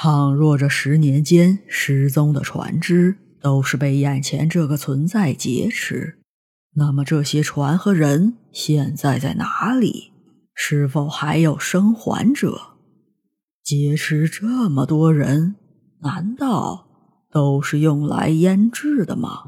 倘若这十年间失踪的船只都是被眼前这个存在劫持，那么这些船和人现在在哪里？是否还有生还者？劫持这么多人，难道都是用来腌制的吗？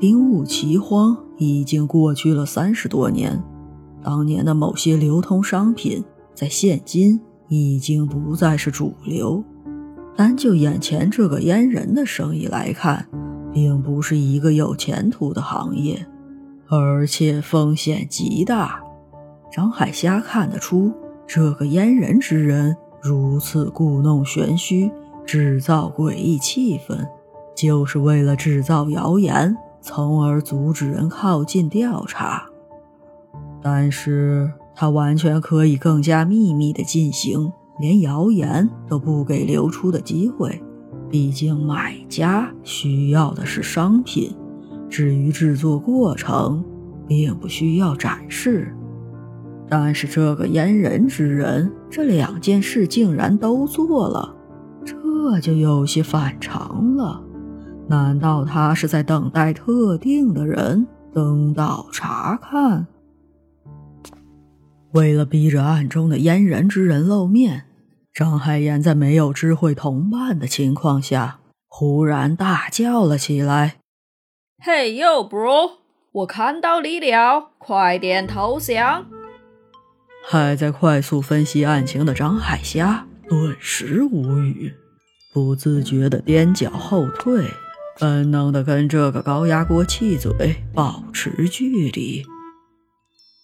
丁戊奇荒已经过去了三十多年，当年的某些流通商品，在现今。已经不再是主流，单就眼前这个阉人的生意来看，并不是一个有前途的行业，而且风险极大。张海虾看得出，这个阉人之人如此故弄玄虚，制造诡异气氛，就是为了制造谣言，从而阻止人靠近调查。但是。他完全可以更加秘密地进行，连谣言都不给流出的机会。毕竟买家需要的是商品，至于制作过程，并不需要展示。但是这个阉人之人，这两件事竟然都做了，这就有些反常了。难道他是在等待特定的人登岛查看？为了逼着暗中的阉人之人露面，张海岩在没有知会同伴的情况下，忽然大叫了起来：“嘿呦，bro，我看到你了，快点投降！”还在快速分析案情的张海虾顿时无语，不自觉地踮脚后退，本能地跟这个高压锅气嘴保持距离。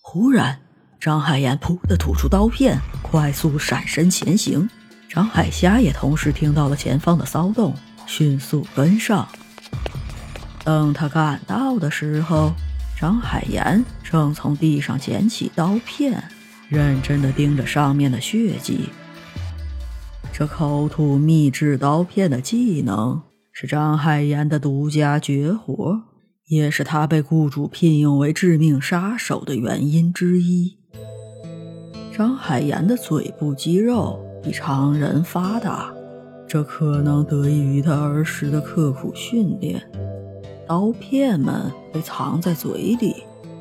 忽然。张海岩噗的吐出刀片，快速闪身前行。张海虾也同时听到了前方的骚动，迅速跟上。等他赶到的时候，张海岩正从地上捡起刀片，认真地盯着上面的血迹。这口吐秘制刀片的技能是张海岩的独家绝活，也是他被雇主聘用为致命杀手的原因之一。张海岩的嘴部肌肉比常人发达，这可能得益于他儿时的刻苦训练。刀片们被藏在嘴里，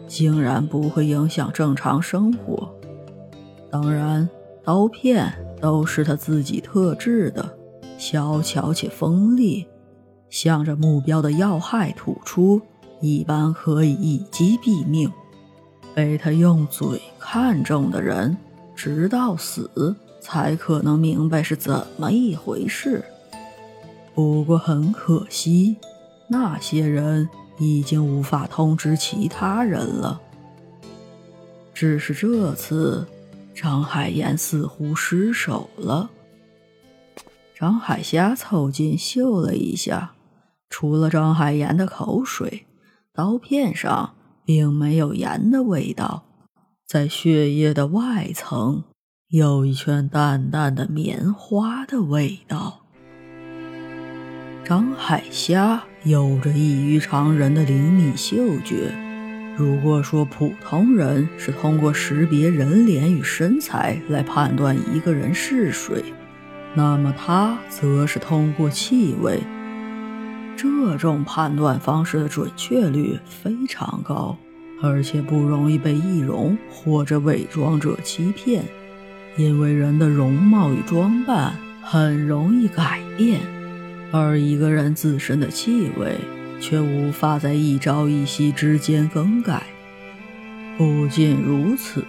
竟然不会影响正常生活。当然，刀片都是他自己特制的，小巧且锋利，向着目标的要害吐出，一般可以一击毙命。被他用嘴看中的人。直到死才可能明白是怎么一回事。不过很可惜，那些人已经无法通知其他人了。只是这次，张海岩似乎失手了。张海虾凑近嗅了一下，除了张海岩的口水，刀片上并没有盐的味道。在血液的外层，有一圈淡淡的棉花的味道。张海虾有着异于常人的灵敏嗅觉。如果说普通人是通过识别人脸与身材来判断一个人是谁，那么他则是通过气味。这种判断方式的准确率非常高。而且不容易被易容或者伪装者欺骗，因为人的容貌与装扮很容易改变，而一个人自身的气味却无法在一朝一夕之间更改。不仅如此，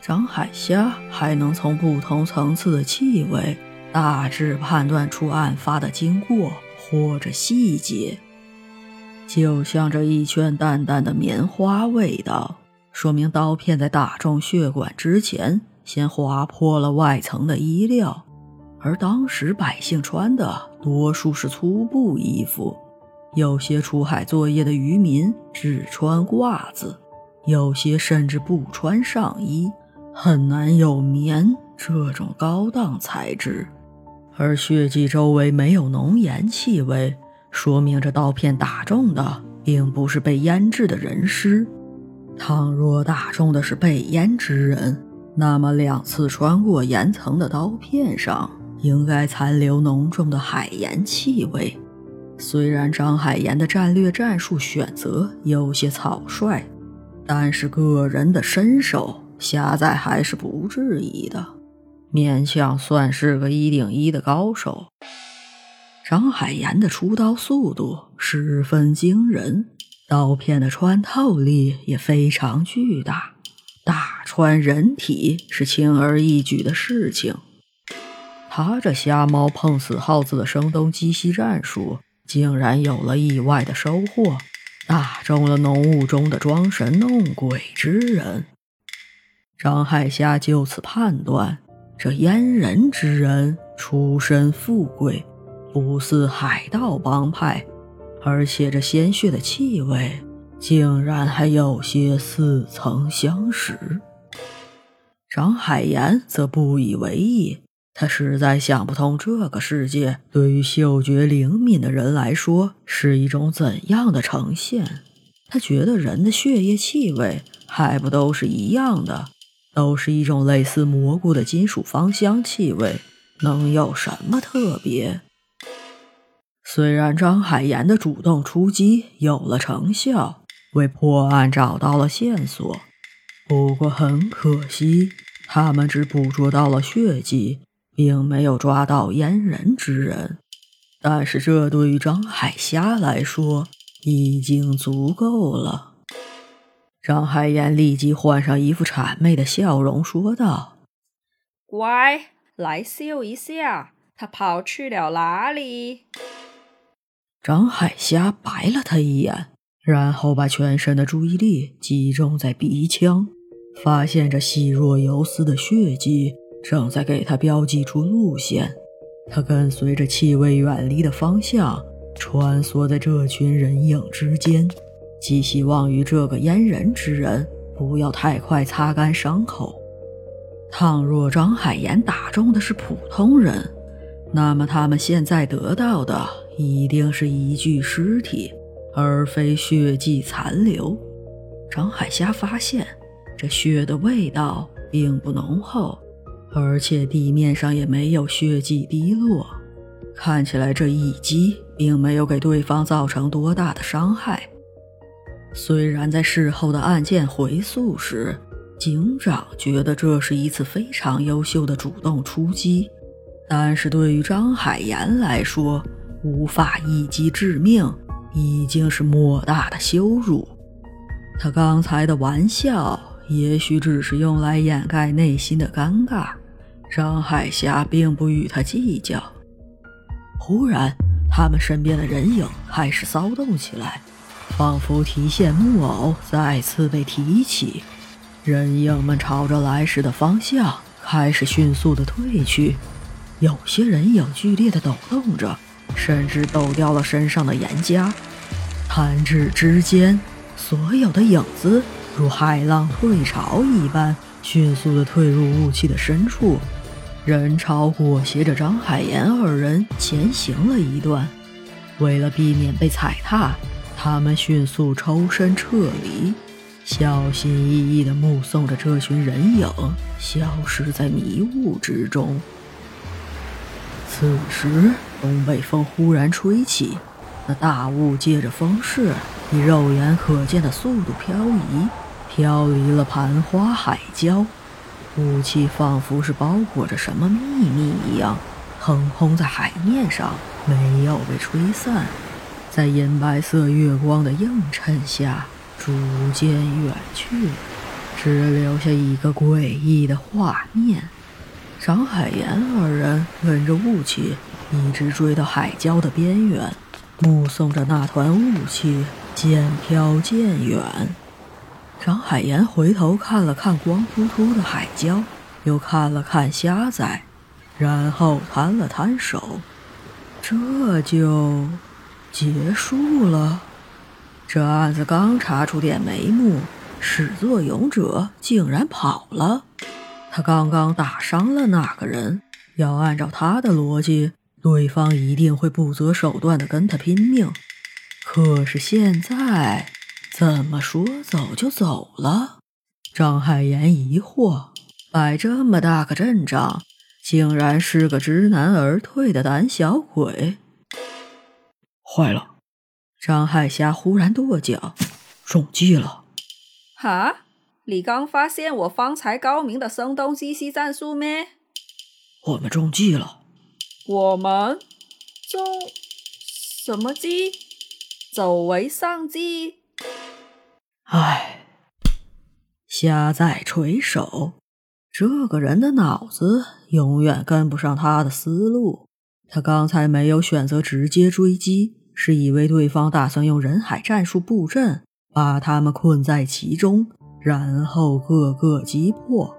张海虾还能从不同层次的气味大致判断出案发的经过或者细节。就像这一圈淡淡的棉花味道，说明刀片在打中血管之前，先划破了外层的衣料。而当时百姓穿的多数是粗布衣服，有些出海作业的渔民只穿褂子，有些甚至不穿上衣，很难有棉这种高档材质。而血迹周围没有浓盐气味。说明这刀片打中的并不是被腌制的人尸。倘若打中的是被腌之人，那么两次穿过岩层的刀片上应该残留浓重的海盐气味。虽然张海岩的战略战术选择有些草率，但是个人的身手，下在还是不质疑的，勉强算是个一顶一的高手。张海岩的出刀速度十分惊人，刀片的穿透力也非常巨大，打穿人体是轻而易举的事情。他这瞎猫碰死耗子的声东击西战术。竟然有了意外的收获，打中了浓雾中的装神弄鬼之人。张海霞就此判断，这阉人之人出身富贵，不似海盗帮派，而且这鲜血的气味竟然还有些似曾相识。张海岩则不以为意。他实在想不通，这个世界对于嗅觉灵敏的人来说是一种怎样的呈现。他觉得人的血液气味还不都是一样的，都是一种类似蘑菇的金属芳香气味，能有什么特别？虽然张海岩的主动出击有了成效，为破案找到了线索，不过很可惜，他们只捕捉到了血迹。并没有抓到阉人之人，但是这对于张海霞来说已经足够了。张海岩立即换上一副谄媚的笑容，说道：“乖，来秀一下，他跑去了哪里？”张海霞白了他一眼，然后把全身的注意力集中在鼻腔，发现这细若游丝的血迹。正在给他标记出路线，他跟随着气味远离的方向，穿梭在这群人影之间，寄希望于这个阉人之人不要太快擦干伤口。倘若张海岩打中的是普通人，那么他们现在得到的一定是一具尸体，而非血迹残留。张海霞发现，这血的味道并不浓厚。而且地面上也没有血迹滴落，看起来这一击并没有给对方造成多大的伤害。虽然在事后的案件回溯时，警长觉得这是一次非常优秀的主动出击，但是对于张海岩来说，无法一击致命已经是莫大的羞辱。他刚才的玩笑。也许只是用来掩盖内心的尴尬，张海霞并不与他计较。忽然，他们身边的人影开始骚动起来，仿佛提线木偶再次被提起。人影们朝着来时的方向开始迅速的退去，有些人影剧烈的抖动着，甚至抖掉了身上的岩浆。弹指之间，所有的影子。如海浪退潮一般，迅速地退入雾气的深处。人潮裹挟着张海岩二人前行了一段。为了避免被踩踏，他们迅速抽身撤离，小心翼翼地目送着这群人影消失在迷雾之中。此时，东北风忽然吹起，那大雾借着风势，以肉眼可见的速度漂移。飘离了盘花海礁，雾气仿佛是包裹着什么秘密一样，横空在海面上，没有被吹散，在银白色月光的映衬下，逐渐远去，只留下一个诡异的画面。张海岩二人跟着雾气，一直追到海礁的边缘，目送着那团雾气渐飘渐远。张海岩回头看了看光秃秃的海礁，又看了看虾仔，然后摊了摊手，这就结束了。这案子刚查出点眉目，始作俑者竟然跑了。他刚刚打伤了那个人？要按照他的逻辑，对方一定会不择手段的跟他拼命。可是现在……怎么说走就走了？张海岩疑惑。摆这么大个阵仗，竟然是个知难而退的胆小鬼！坏了！张海霞忽然跺脚，中计了！哈？你刚发现我方才高明的声东击西战术咩？我们中计了！我们中什么计？走为上计？唉，虾在垂手。这个人的脑子永远跟不上他的思路。他刚才没有选择直接追击，是以为对方打算用人海战术布阵，把他们困在其中，然后各个击破。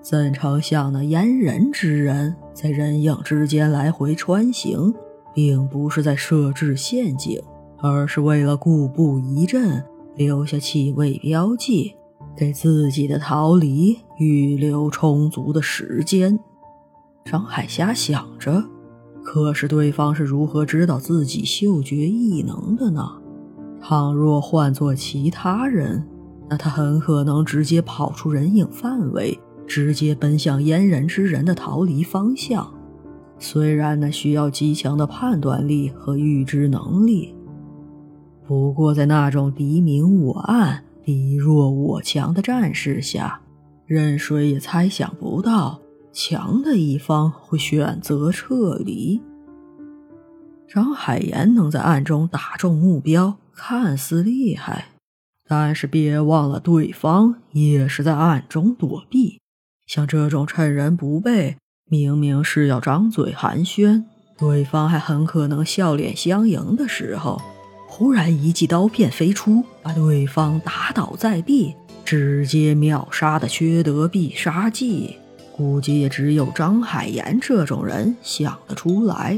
怎成想那阉人之人在人影之间来回穿行，并不是在设置陷阱，而是为了固步一阵，留下气味标记。给自己的逃离预留充足的时间，张海霞想着。可是对方是如何知道自己嗅觉异能的呢？倘若换做其他人，那他很可能直接跑出人影范围，直接奔向阉人之人的逃离方向。虽然那需要极强的判断力和预知能力，不过在那种敌明我暗。敌弱我强的战事下，任谁也猜想不到强的一方会选择撤离。张海岩能在暗中打中目标，看似厉害，但是别忘了，对方也是在暗中躲避。像这种趁人不备，明明是要张嘴寒暄，对方还很可能笑脸相迎的时候。忽然一记刀片飞出，把对方打倒在地，直接秒杀的缺德必杀技，估计也只有张海岩这种人想得出来。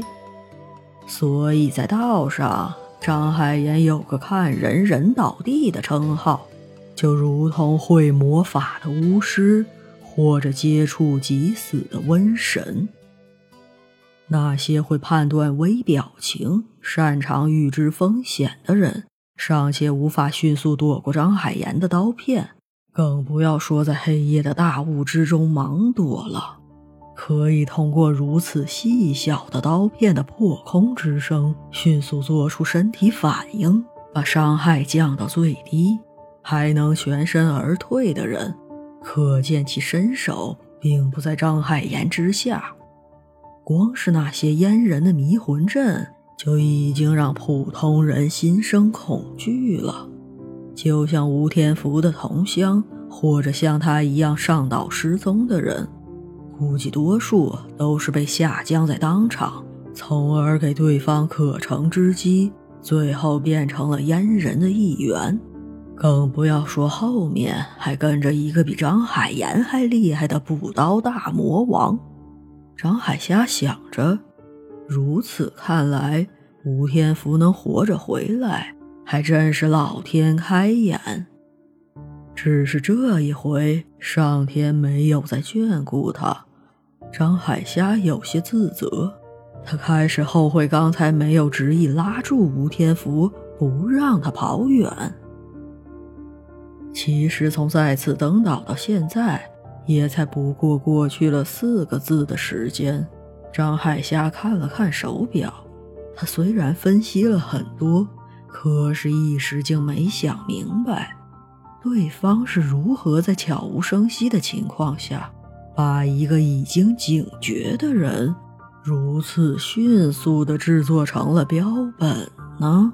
所以在道上，张海岩有个看人人倒地的称号，就如同会魔法的巫师，或者接触即死的瘟神。那些会判断微表情、擅长预知风险的人，尚且无法迅速躲过张海岩的刀片，更不要说在黑夜的大雾之中盲躲了。可以通过如此细小的刀片的破空之声，迅速做出身体反应，把伤害降到最低，还能全身而退的人，可见其身手并不在张海岩之下。光是那些阉人的迷魂阵，就已经让普通人心生恐惧了。就像吴天福的同乡，或者像他一样上岛失踪的人，估计多数都是被下降在当场，从而给对方可乘之机，最后变成了阉人的一员。更不要说后面还跟着一个比张海岩还厉害的补刀大魔王。张海霞想着，如此看来，吴天福能活着回来，还真是老天开眼。只是这一回，上天没有再眷顾他。张海霞有些自责，他开始后悔刚才没有执意拉住吴天福，不让他跑远。其实，从再次登岛到现在。也才不过过去了四个字的时间，张海霞看了看手表。他虽然分析了很多，可是一时竟没想明白，对方是如何在悄无声息的情况下，把一个已经警觉的人，如此迅速地制作成了标本呢？